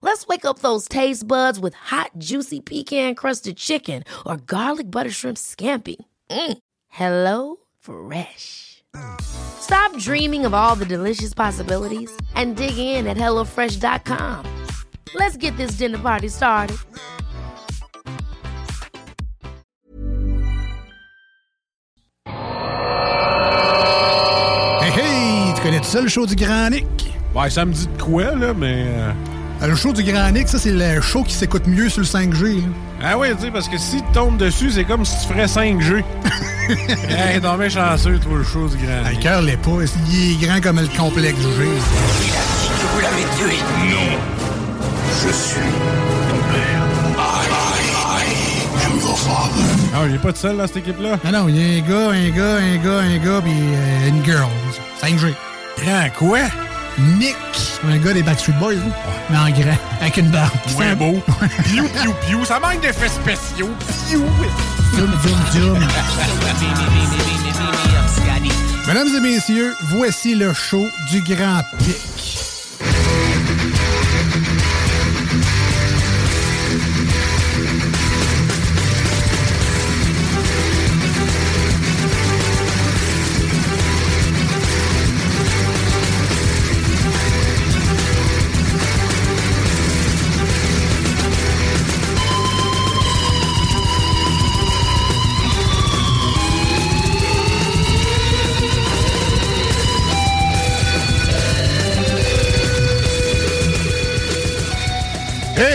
Let's wake up those taste buds with hot, juicy pecan crusted chicken or garlic butter shrimp scampi. Mm. Hello Fresh. Stop dreaming of all the delicious possibilities and dig in at HelloFresh.com. Let's get this dinner party started. Hey hey, tu connais tout ça le show du Grand Nick? Ouais, ça me dit de quoi, là, mais. Euh, Le show du Grand Nick, ça c'est le show qui s'écoute mieux sur le 5G. là. Ah ouais, tu sais, parce que si tu tombes dessus, c'est comme si tu ferais 5G. hey, t'es bien chanceux, toi, le show du grand. Ah, Le cœur l'est pas, il est grand comme le complexe G. Vous l'avez tué Non. Je suis ton père. I, I am your father. Ah, il est pas de seul, là, cette équipe-là? Ah non, il y a un gars, un gars, un gars, un gars, puis euh, une girl. 5G. Grand quoi? Nick. Un gars des Backstreet Boys, hein? mais en grand, avec une barbe. Ouais, beau. Piou, piou, piou. Ça manque d'effets spéciaux. Piou. Zoom, zoom, zoom. Mesdames et messieurs, voici le show du Grand Pic.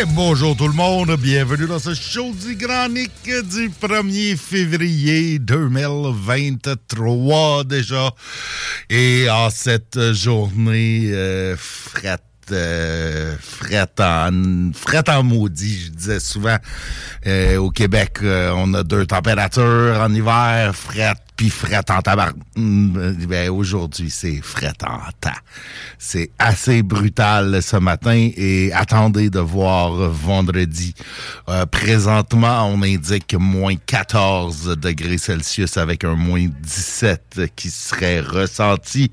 Et bonjour tout le monde, bienvenue dans ce show du Grand Nick du 1er février 2023 déjà. Et en cette journée euh, frette, euh, frette en, frette en maudit, je disais souvent. Euh, au Québec, euh, on a deux températures en hiver, frette puis frette en tabac. Hum, Ben, aujourd'hui, c'est frette en. C'est assez brutal ce matin et attendez de voir vendredi. Euh, présentement, on indique moins 14 degrés Celsius avec un moins 17 qui serait ressenti.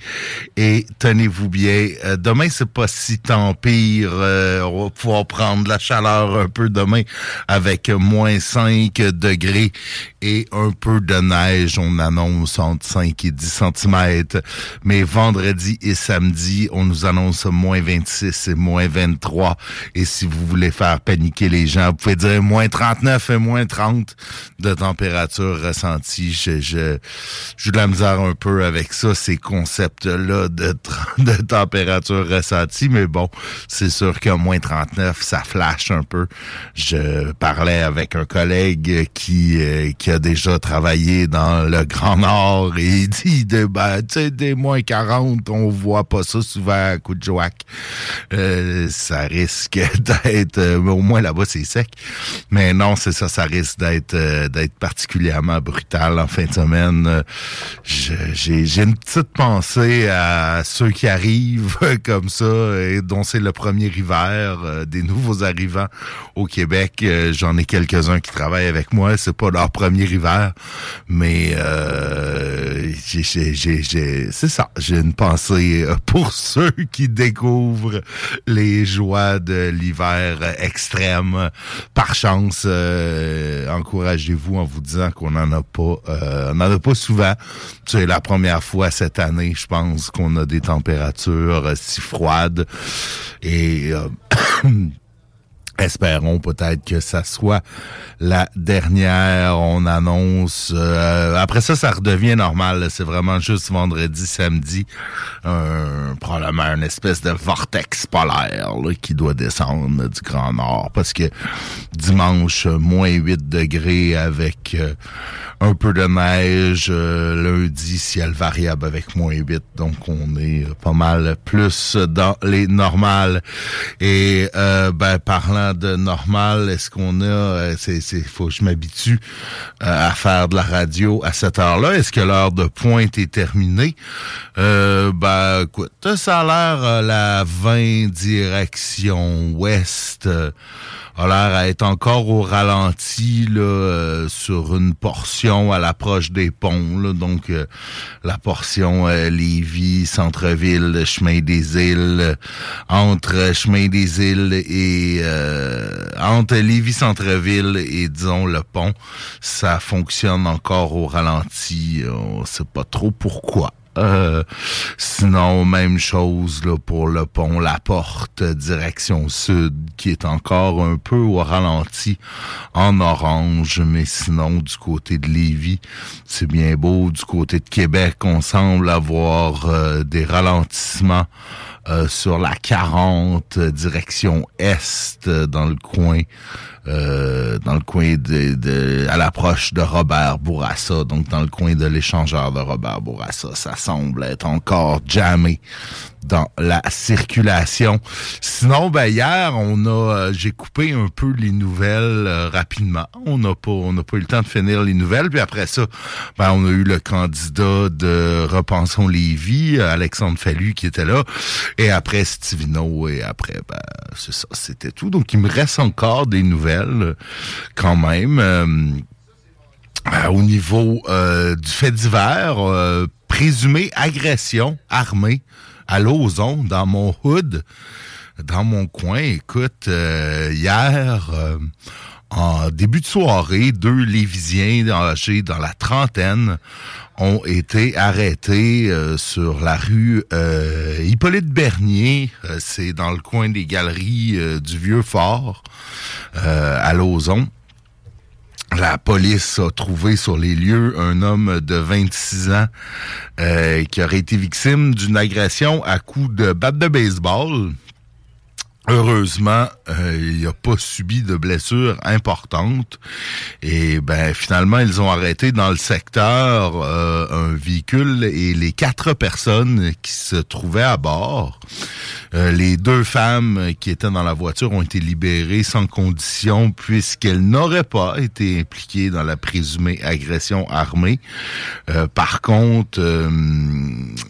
Et tenez-vous bien, euh, demain, c'est pas si tant pire. Euh, on va pouvoir prendre la chaleur un peu demain avec moins 5 degrés et un peu de neige. Annonce entre 5 et 10 cm. Mais vendredi et samedi, on nous annonce moins 26 et moins 23. Et si vous voulez faire paniquer les gens, vous pouvez dire moins 39 et moins 30 de température ressentie. Je, je, j'ai de la misère un peu avec ça, ces concepts-là de, de température ressentie. Mais bon, c'est sûr qu'à moins 39, ça flash un peu. Je parlais avec un collègue qui, euh, qui a déjà travaillé dans le Grand Nord et il dit, de, ben, tu sais, des moins 40, on voit pas ça souvent à coup de. Euh, ça risque d'être, euh, au moins là-bas c'est sec. Mais non, c'est ça, ça risque d'être euh, d'être particulièrement brutal en fin de semaine. J'ai une petite pensée à ceux qui arrivent comme ça et dont c'est le premier hiver, euh, des nouveaux arrivants au Québec. Euh, J'en ai quelques-uns qui travaillent avec moi. C'est pas leur premier hiver, mais euh, j'ai- c'est ça. J'ai une pensée euh, pour ceux qui découvrent les joies de l'hiver extrême. Par chance, euh, encouragez-vous en vous disant qu'on n'en a pas, euh, on n'en a pas souvent. C'est la première fois cette année, je pense, qu'on a des températures euh, si froides et euh, Espérons peut-être que ça soit la dernière. On annonce. euh, après ça, ça redevient normal. C'est vraiment juste vendredi, samedi, un, probablement une espèce de vortex polaire là, qui doit descendre du Grand Nord. Parce que dimanche, euh, moins 8 degrés avec euh, un peu de neige. euh, lundi, ciel variable avec moins 8. Donc, on est euh, pas mal plus dans les normales. Et euh, ben, parlant de normal, est-ce qu'on a, euh, c'est, c'est, faut que je m'habitue euh, à faire de la radio à cette heure-là? Est-ce que l'heure de pointe est terminée? Euh, ben, écoute, ça a l'air la 20 direction ouest a l'air encore au ralenti là, euh, sur une portion à l'approche des ponts. Donc, euh, la portion euh, Lévis, Centre-Ville, Chemin des Îles, entre Chemin des Îles et... entre Lévis, Centre-Ville et, disons, le pont, ça fonctionne encore au ralenti. On sait pas trop pourquoi. Euh, sinon, même chose là, pour le pont La Porte, direction sud, qui est encore un peu au ralenti en orange, mais sinon, du côté de Lévis, c'est bien beau. Du côté de Québec, on semble avoir euh, des ralentissements euh, sur la 40, direction est, dans le coin euh, dans le coin de à l'approche de Robert Bourassa, donc dans le coin de l'échangeur de Robert Bourassa. Ça semble être encore jamais dans la circulation. Sinon, ben hier, on a, euh, j'ai coupé un peu les nouvelles euh, rapidement. On n'a pas, on n'a pas eu le temps de finir les nouvelles. Puis après ça, ben on a eu le candidat de Repensons les vies, Alexandre Fallu, qui était là. Et après Stivino. Et après, ben c'est ça, c'était tout. Donc il me reste encore des nouvelles quand même. Euh, au niveau du fait divers, présumé agression armée à Lauson, dans mon hood, dans mon coin. Écoute, euh, hier, euh, en début de soirée, deux Lévisiens âgés dans la trentaine ont été arrêtés euh, sur la rue Hippolyte Bernier. C'est dans le coin des galeries du Vieux-Fort, à Lauson. La police a trouvé sur les lieux un homme de 26 ans euh, qui aurait été victime d'une agression à coups de batte de baseball. Heureusement, euh, il n'a pas subi de blessures importantes. Et ben finalement, ils ont arrêté dans le secteur euh, un véhicule et les quatre personnes qui se trouvaient à bord. Euh, les deux femmes qui étaient dans la voiture ont été libérées sans condition puisqu'elles n'auraient pas été impliquées dans la présumée agression armée. Euh, par contre, euh,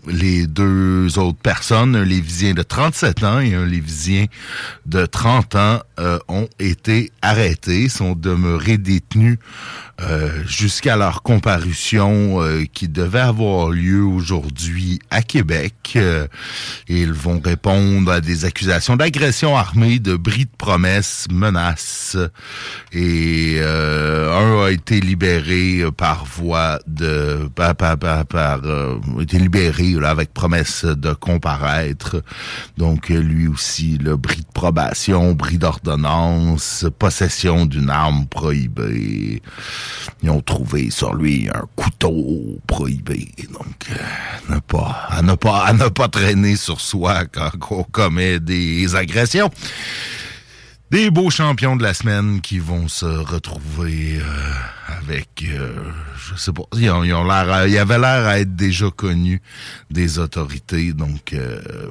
les deux autres personnes, un Lévisien de 37 ans et un Lévisien de 30 ans, ont été arrêtés, sont demeurés détenus euh, jusqu'à leur comparution euh, qui devait avoir lieu aujourd'hui à Québec. Euh, ils vont répondre à des accusations d'agression armée, de bris de promesses, menaces. Et un a été libéré par voie de... par... par, par, par été libéré là, avec promesse de comparaître. Donc lui aussi, le bris de probation, bris d'ordonnance, possession d'une arme prohibée. Ils ont trouvé sur lui un couteau prohibé. Donc, euh, ne pas, à ne pas, ne pas traîner sur soi quand on commet des agressions. Des beaux champions de la semaine qui vont se retrouver euh, avec, euh, je sais pas, ils ont, l'air, avait l'air à être déjà connus des autorités, donc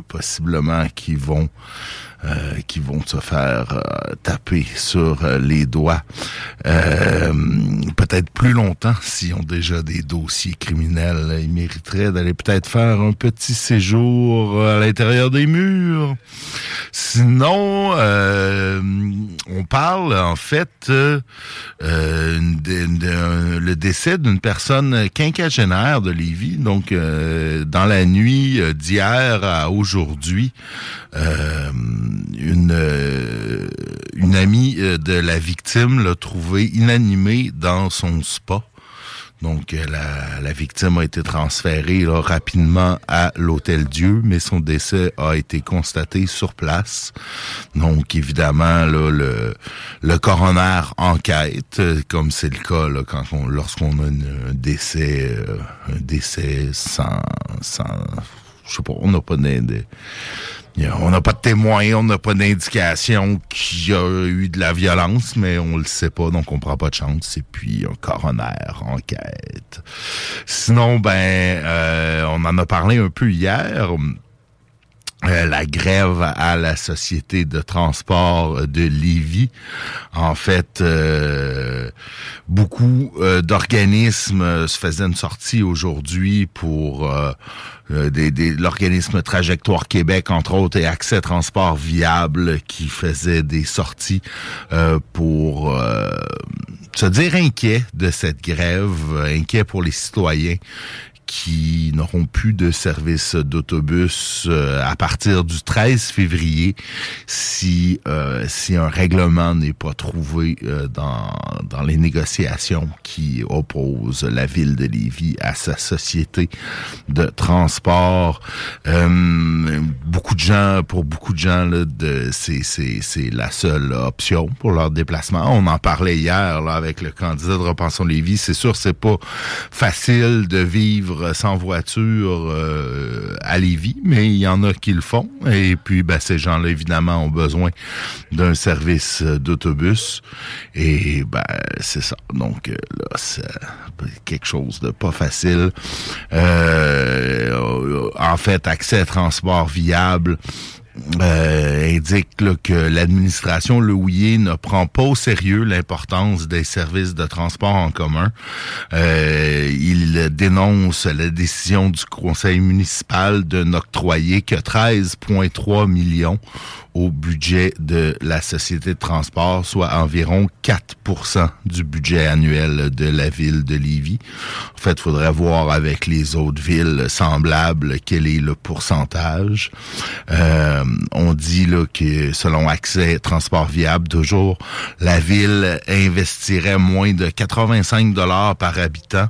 possiblement qu'ils vont euh, qui vont se faire euh, taper sur euh, les doigts peut-être plus longtemps s'ils ont déjà des dossiers criminels. Ils mériteraient d'aller peut-être faire un petit séjour à l'intérieur des murs. Sinon, on parle en fait le décès d'une personne quinquagénaire de Lévis, donc dans la nuit d'hier à aujourd'hui une, euh, une amie euh, de la victime l'a trouvé inanimé dans son spa. Donc, euh, la, la, victime a été transférée rapidement à l'Hôtel Dieu, mais son décès a été constaté sur place. Donc, évidemment, là, le, le coroner enquête, comme c'est le cas lorsqu'on a un décès, un décès sans, sans, je sais pas, on n'a pas de, on n'a pas de témoins, on n'a pas d'indication qu'il y a eu de la violence, mais on le sait pas, donc on prend pas de chance. Et puis un coroner enquête. Sinon, ben, euh, on en a parlé un peu hier. Euh, la grève à la Société de transport de Lévis. En fait, euh, beaucoup euh, d'organismes se faisaient une sortie aujourd'hui pour des, l'organisme Trajectoire Québec, entre autres, et Accès Transport Viable qui faisait des sorties pour se dire inquiet de cette grève, inquiet pour les citoyens qui n'auront plus de service d'autobus euh, à partir du 13 février si euh, si un règlement n'est pas trouvé euh, dans dans les négociations qui opposent la ville de Lévis à sa société de transport. beaucoup de gens pour beaucoup de gens là, de c'est c'est c'est la seule option pour leur déplacement. On en parlait hier là avec le candidat de Repensons Lévis, c'est sûr c'est pas facile de vivre sans voiture euh, à Lévis, mais il y en a qui le font. Et puis, ben, ces gens-là, évidemment, ont besoin d'un service euh, d'autobus. Et ben, c'est ça. Donc euh, là, c'est quelque chose de pas facile. en fait, accès à transport viable euh, indique que l'administration Le ne prend pas au sérieux l'importance des services de transport en commun. Euh, il dénonce la décision du conseil municipal de n'octroyer que 13,3 millions au budget de la société de transport, soit environ 4 du budget annuel de la ville de Lévis. En fait, il faudrait voir avec les autres villes semblables quel est le pourcentage. Euh, on dit là, que selon Accès Transport Viable, toujours, la ville investirait moins de 85 dollars par habitant,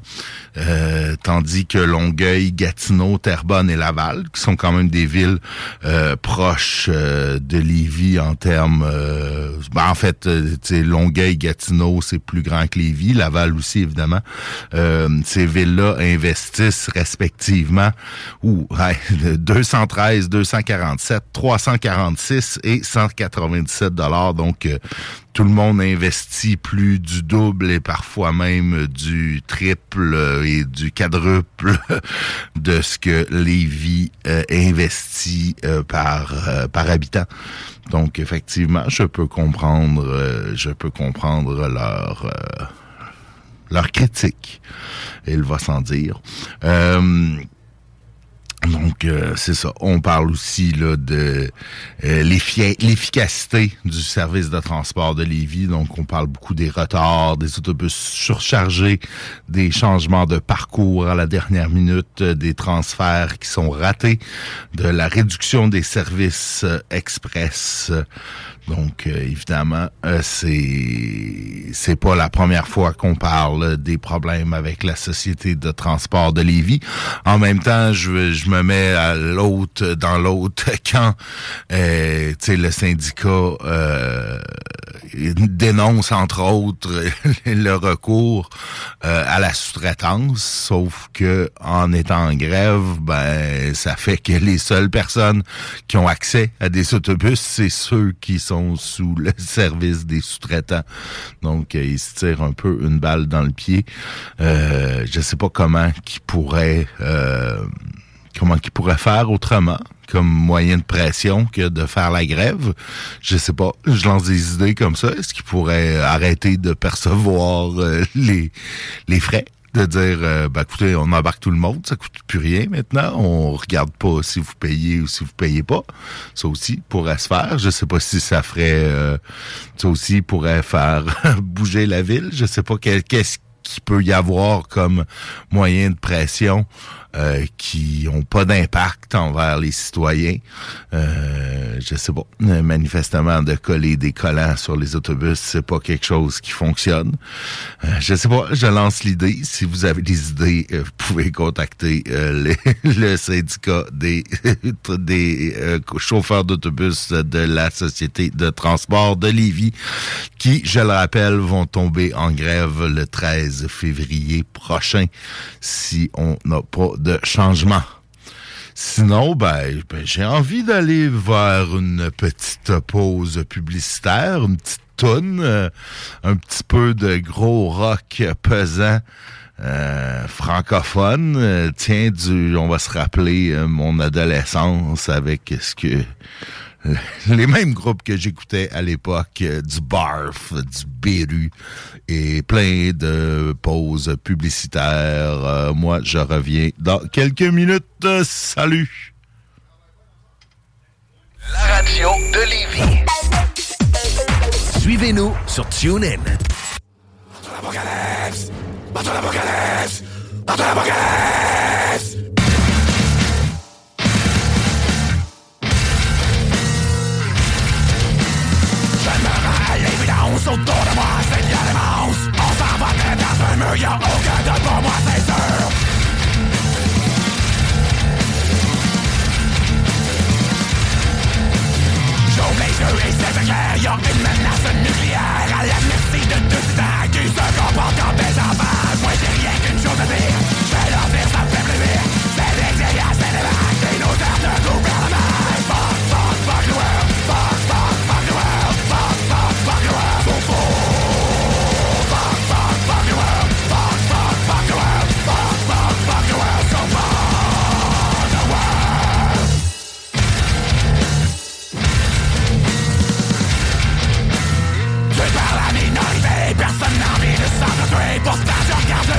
euh, tandis que Longueuil, Gatineau, Terrebonne et Laval, qui sont quand même des villes euh, proches de Lévis en termes... Ben, en fait, Longueuil, Gatineau, c'est plus grand que Lévis, Laval aussi, évidemment. ces villes-là investissent respectivement ou 213, 247, 346 et 197 dollars. Donc, euh, tout le monde investit plus du double et parfois même du triple et du quadruple de ce que Lévis euh, investit euh, par par habitant. Donc effectivement, je peux comprendre je peux comprendre leur leur critique. Il va sans dire. Donc, euh, c'est ça. On parle aussi là, de euh, l'efficacité du service de transport de Lévis. Donc, on parle beaucoup des retards, des autobus surchargés, des changements de parcours à la dernière minute, euh, des transferts qui sont ratés, de la réduction des services express. Donc, évidemment, c'est c'est pas la première fois qu'on parle des problèmes avec la société de transport de Lévis. En même temps, je, je me mets à l'autre dans l'autre quand euh, le syndicat euh, dénonce entre autres le recours euh, à la sous-traitance, sauf que en étant en grève, ben ça fait que les seules personnes qui ont accès à des autobus, c'est ceux qui sont sous le service des sous-traitants. Donc euh, ils se tirent un peu une balle dans le pied. Euh, je sais pas comment qui pourrait euh, comment qu'ils pourraient faire autrement comme moyen de pression que de faire la grève. Je sais pas. Je lance des idées comme ça. Est-ce qu'ils pourraient arrêter de percevoir euh, les, les frais? De dire, euh, ben, écoutez, on embarque tout le monde, ça coûte plus rien maintenant. On regarde pas si vous payez ou si vous payez pas. Ça aussi pourrait se faire. Je sais pas si ça ferait, euh, ça aussi pourrait faire bouger la ville. Je sais pas qu'est-ce qu'il peut y avoir comme moyen de pression euh, qui ont pas d'impact envers les citoyens. Euh, je sais pas. Manifestement, de coller des collants sur les autobus, c'est pas quelque chose qui fonctionne. Euh, je sais pas. Je lance l'idée. Si vous avez des idées, euh, vous pouvez contacter le, le, syndicat des des chauffeurs d'autobus de la société de transport de Lévis, qui, je le rappelle, vont tomber en grève le 13 février prochain si on n'a pas de changement. Sinon, ben, ben, j'ai envie d'aller vers une petite pause publicitaire, une petite tonne, euh, un petit peu de gros rock pesant euh, francophone. Euh, tiens, du, on va se rappeler mon adolescence avec ce que les mêmes groupes que j'écoutais à l'époque, du Barf, du Beru et plein de pauses publicitaires. moi, je reviens dans quelques minutes. salut! La radio de Lévis. Suivez-nous sur TuneIn. Bateau l'apocalypse Bateau l'apocalypse J'aimerais l'évidence autour de moi, c'est bien l'immense On s'en va dans un mur, y'a aucun doute pour moi, c'est sûr J'ouvre les et c'est clair, y'a une menace nucléaire à la merci de tout ça qui se comporte comme des enfants moi j'ai rien qu'une chose à dire. Je 3% de 3%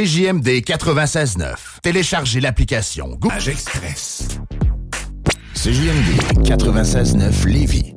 CJMD 96.9. Téléchargez l'application Google Express. CJMD 96.9 Lévis.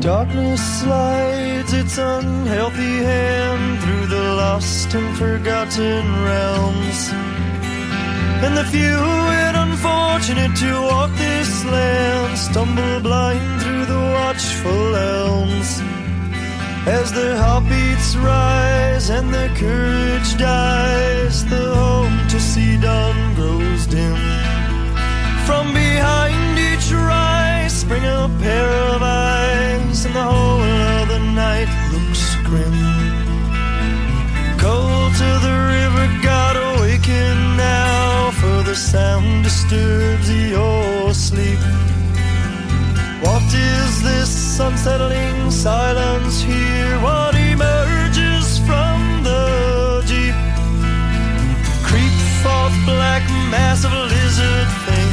Darkness slides its unhealthy hand through the lost and forgotten realms. And the few and unfortunate to walk this land stumble blind through the watchful elms. As their heartbeats rise and their courage dies, the home to see dawn grows dim. From behind each rise spring a pair of eyes, and the whole of the night looks grim. Cold to the river, God awaken now, for the sound disturbs your sleep. What is this unsettling silence here? What emerges from the deep? Creep forth black mass of lizard things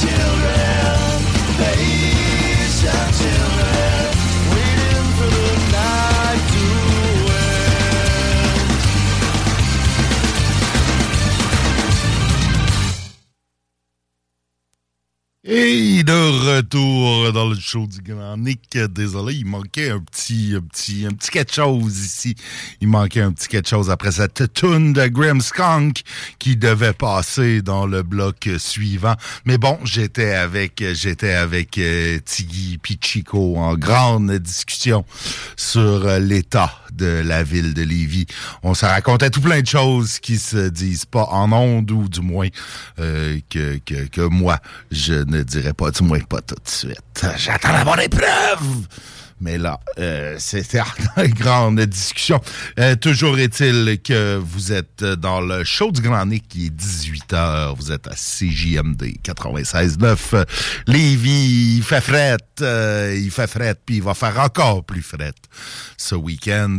children. De retour dans le show du Grand Nick. Désolé, il manquait un petit, un petit, un petit quelque chose ici. Il manquait un petit quelque chose après cette tune de Grim Skunk qui devait passer dans le bloc suivant. Mais bon, j'étais avec, j'étais avec euh, Tiggy Pichico en grande discussion sur euh, l'état de la ville de Lévis. On se racontait tout plein de choses qui se disent pas en ondes ou du moins euh, que, que, que moi, je ne dirais pas, du moins pas tout de suite? J'attends d'avoir des preuves! Mais là, euh, c'était une grande discussion. Euh, toujours est-il que vous êtes dans le show du Grand Nick qui est 18h. Vous êtes à CJMD 96.9. Lévis, il fait fret. euh, il fait fret, puis il va faire encore plus fret ce week-end.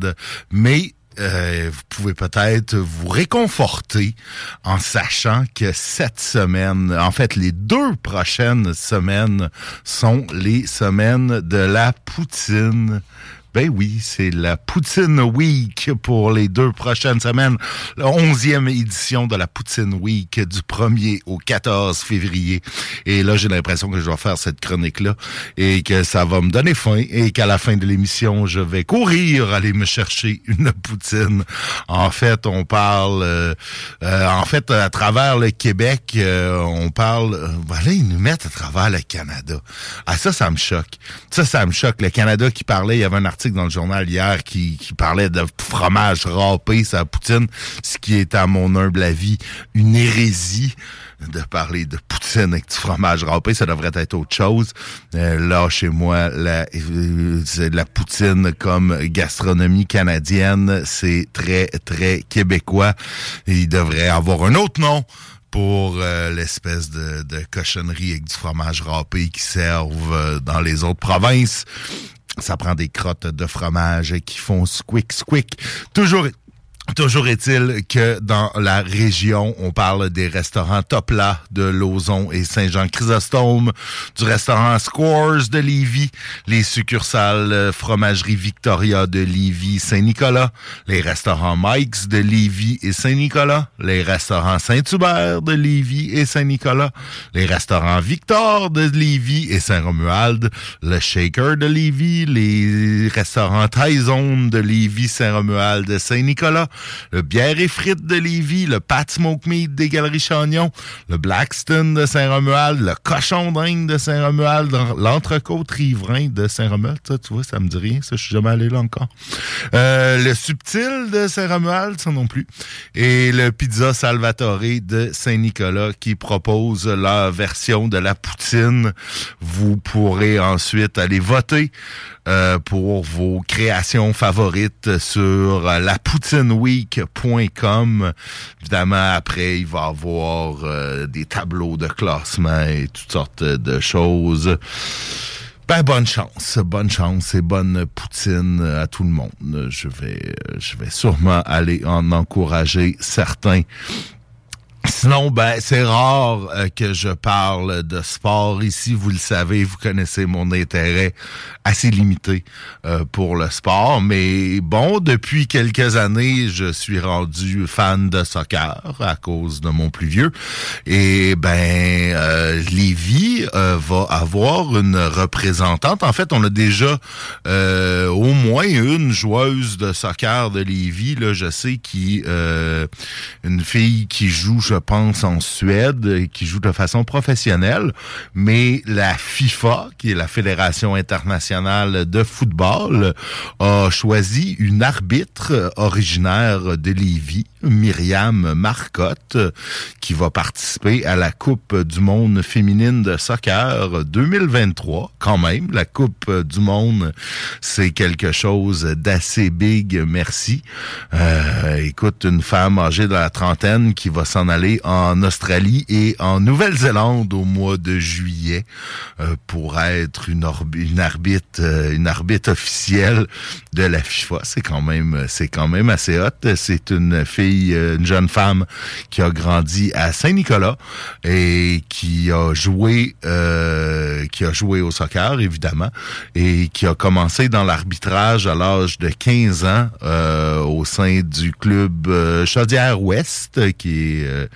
Mais euh, vous pouvez peut-être vous réconforter en sachant que cette semaine, en fait, les deux prochaines semaines sont les semaines de la poutine. Ben oui, c'est la Poutine Week pour les deux prochaines semaines. La onzième édition de la Poutine Week du 1er au 14 février. Et là, j'ai l'impression que je dois faire cette chronique-là et que ça va me donner faim et qu'à la fin de l'émission, je vais courir aller me chercher une poutine. En fait, on parle, euh, euh, en fait, à travers le Québec, euh, on parle, euh, voilà, ils nous mettent à travers le Canada. Ah, ça, ça me choque. Ça, ça me choque. Le Canada qui parlait, il y avait un article dans le journal hier qui, qui parlait de fromage râpé, sa poutine, ce qui est, à mon humble avis, une hérésie de parler de poutine avec du fromage râpé, ça devrait être autre chose. Euh, là, chez moi, la, euh, la poutine comme gastronomie canadienne, c'est très, très québécois. Il devrait avoir un autre nom pour euh, l'espèce de, de cochonnerie avec du fromage râpé qui servent dans les autres provinces. Ça prend des crottes de fromage qui font squick squick. Toujours Toujours est-il que dans la région, on parle des restaurants Top là de Lauson et Saint-Jean-Chrysostome, du restaurant Scores de Lévis, les succursales euh, Fromagerie Victoria de Lévis, Saint-Nicolas, les restaurants Mike's de Lévis et Saint-Nicolas, les restaurants Saint-Hubert de Lévis et Saint-Nicolas, les restaurants Victor de Lévis et Saint-Romuald, le Shaker de Lévis, les restaurants Taizone de Lévis, Saint-Romuald Saint-Nicolas, le Bière et Frites de Lévis, le Pat Smoke Meat des Galeries Chagnon, le Blackstone de Saint-Romuald, le Cochon d'Inde de Saint-Romuald, l'Entrecôte Riverain de Saint-Romuald. Ça, tu vois, ça me dit rien. Ça, je suis jamais allé là encore. Euh, le Subtil de Saint-Romuald, ça non plus. Et le Pizza Salvatore de Saint-Nicolas qui propose leur version de la poutine. Vous pourrez ensuite aller voter euh, pour vos créations favorites sur euh, lapoutinweek.com. Évidemment, après, il va y avoir euh, des tableaux de classement et toutes sortes de choses. Ben, bonne chance, bonne chance et bonne poutine à tout le monde. Je vais, je vais sûrement aller en encourager certains. Sinon, ben, c'est rare euh, que je parle de sport ici. Vous le savez, vous connaissez mon intérêt assez limité euh, pour le sport. Mais bon, depuis quelques années, je suis rendu fan de soccer à cause de mon plus vieux. Et ben, euh, Lévis euh, va avoir une représentante. En fait, on a déjà euh, au moins une joueuse de soccer de Lévis. Là, je sais qui une fille qui joue, je pense, en Suède, et qui joue de façon professionnelle, mais la FIFA, qui est la Fédération internationale de football, a choisi une arbitre originaire de Lévis, Myriam Marcotte, qui va participer à la Coupe du monde féminine de soccer 2023. Quand même, la Coupe du monde, c'est quelque chose d'assez big, merci. Euh, écoute, une femme âgée de la trentaine qui va s'en aller en Australie et en Nouvelle-Zélande au mois de juillet euh, pour être une, arbitre euh, une arbitre officielle de la FIFA. C'est quand même c'est quand même assez hot. C'est une fille, euh, une jeune femme qui a grandi à Saint-Nicolas et qui a joué euh, qui a joué au soccer, évidemment, et qui a commencé dans l'arbitrage à l'âge de 15 ans euh, au sein du club Chaudière-Ouest, qui est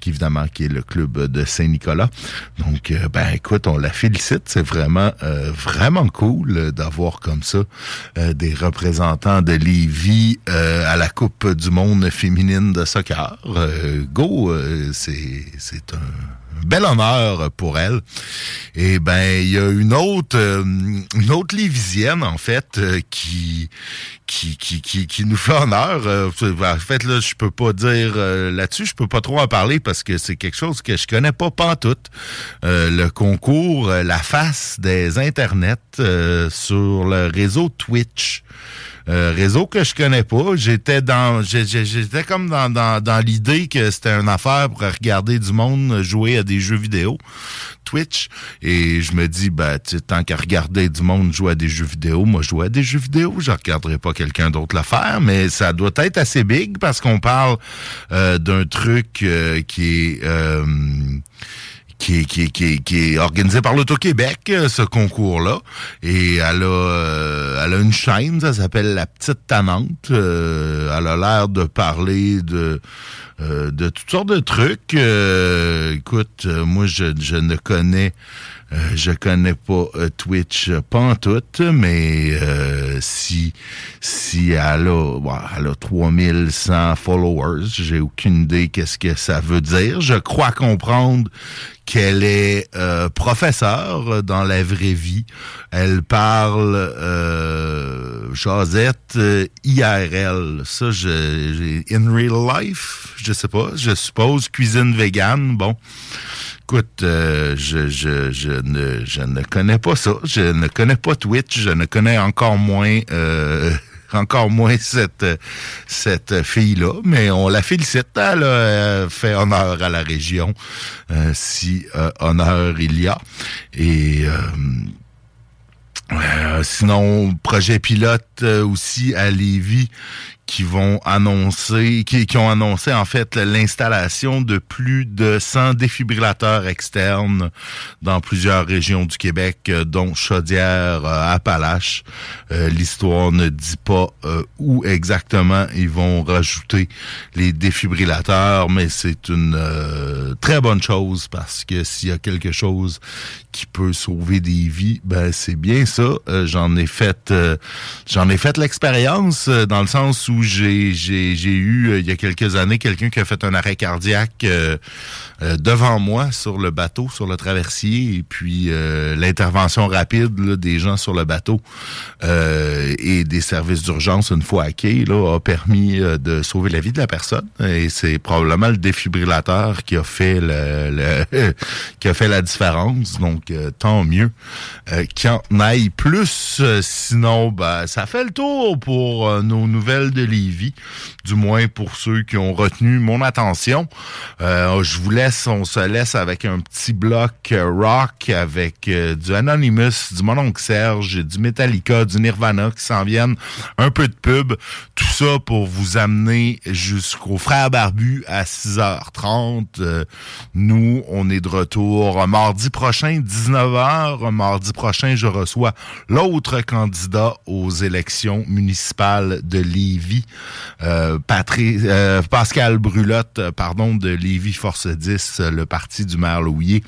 qui évidemment qui est le club de Saint-Nicolas. Donc, ben écoute, on la félicite. C'est vraiment vraiment cool d'avoir comme ça des représentants de Lévis à la Coupe du monde féminine de soccer. Euh, go, euh, c'est un bel honneur pour elle. Et ben, il y a une autre, euh, une autre Lévisienne en fait qui, qui, qui, qui, qui nous fait honneur. Euh, en fait, là, je peux pas dire euh, là-dessus, je peux pas trop en parler parce que c'est quelque chose que je connais pas pantoute. Euh, le concours euh, La face des internets sur le réseau Twitch. Réseau que je connais pas. J'étais dans, j'étais comme dans, dans, dans l'idée que c'était une affaire pour regarder du monde jouer à des jeux vidéo, Twitch. Et je me dis, ben, tant qu'à regarder du monde jouer à des jeux vidéo, moi, jouer à des jeux vidéo, je regarderai pas quelqu'un d'autre le faire. Mais ça doit être assez big parce qu'on parle euh, d'un truc euh, qui est euh, qui est, qui, est, qui, qui organisé par l'Auto-Québec, ce concours-là. Et elle a, elle a une chaîne, ça s'appelle La Petite Tannante. Euh, elle a l'air de parler de de toutes sortes de trucs. Écoute, moi, je, je ne connais euh, je connais pas euh, Twitch euh, tout, mais si si elle a, bon, elle a 3100 followers, j'ai aucune idée qu'est-ce que ça veut dire. Je crois comprendre qu'elle est euh, professeure dans la vraie vie. Elle parle euh, Josette euh, IRL. Ça, j'ai in real life, je sais pas. Je suppose cuisine végane. Bon. Écoute, euh, je, je, je, ne, je ne connais pas ça. Je ne connais pas Twitch. Je ne connais encore moins euh, encore moins cette cette fille-là. Mais on la félicite. Elle euh, fait honneur à la région, euh, si euh, honneur il y a. Et euh, euh, sinon, projet pilote euh, aussi à Lévis qui vont annoncer, qui, qui ont annoncé en fait l'installation de plus de 100 défibrillateurs externes dans plusieurs régions du Québec, euh, dont Chaudière, euh, Appalaches. Euh, L'histoire ne dit pas euh, où exactement ils vont rajouter les défibrillateurs, mais c'est une euh, très bonne chose parce que s'il y a quelque chose qui peut sauver des vies, ben c'est bien ça. J'en ai fait, j'en ai fait l'expérience dans le sens où j'ai j'ai eu euh, il y a quelques années quelqu'un qui a fait un arrêt cardiaque euh, euh, devant moi sur le bateau, sur le traversier, et puis l'intervention rapide des gens sur le bateau et des services d'urgence une fois à quai là a permis de sauver la vie de la personne. Et c'est probablement le défibrillateur qui a fait le, qui a fait la différence. Donc tant mieux euh, en aille plus. Sinon, ben, ça fait le tour pour nos nouvelles de Lévis, du moins pour ceux qui ont retenu mon attention. Euh, je vous laisse, on se laisse avec un petit bloc euh, rock avec euh, du Anonymous, du Mononcle Serge, du Metallica, du Nirvana qui s'en viennent, un peu de pub, tout ça pour vous amener jusqu'au Frère Barbu à 6h30. Euh, nous, on est de retour mardi prochain, 19h. Mardi prochain, je reçois l'autre candidat aux élections municipales de Lévis, euh, Patri- euh, Pascal Brulotte, euh, pardon, de Lévis Force 10, euh, le parti du maire Louillet.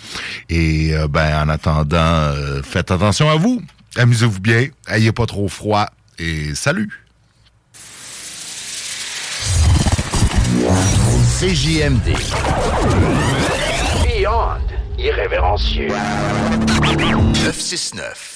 Et ben, en attendant, faites attention à vous. Amusez-vous bien, ayez pas trop froid et salut! CJMD. Beyond irrévérencieux. 969.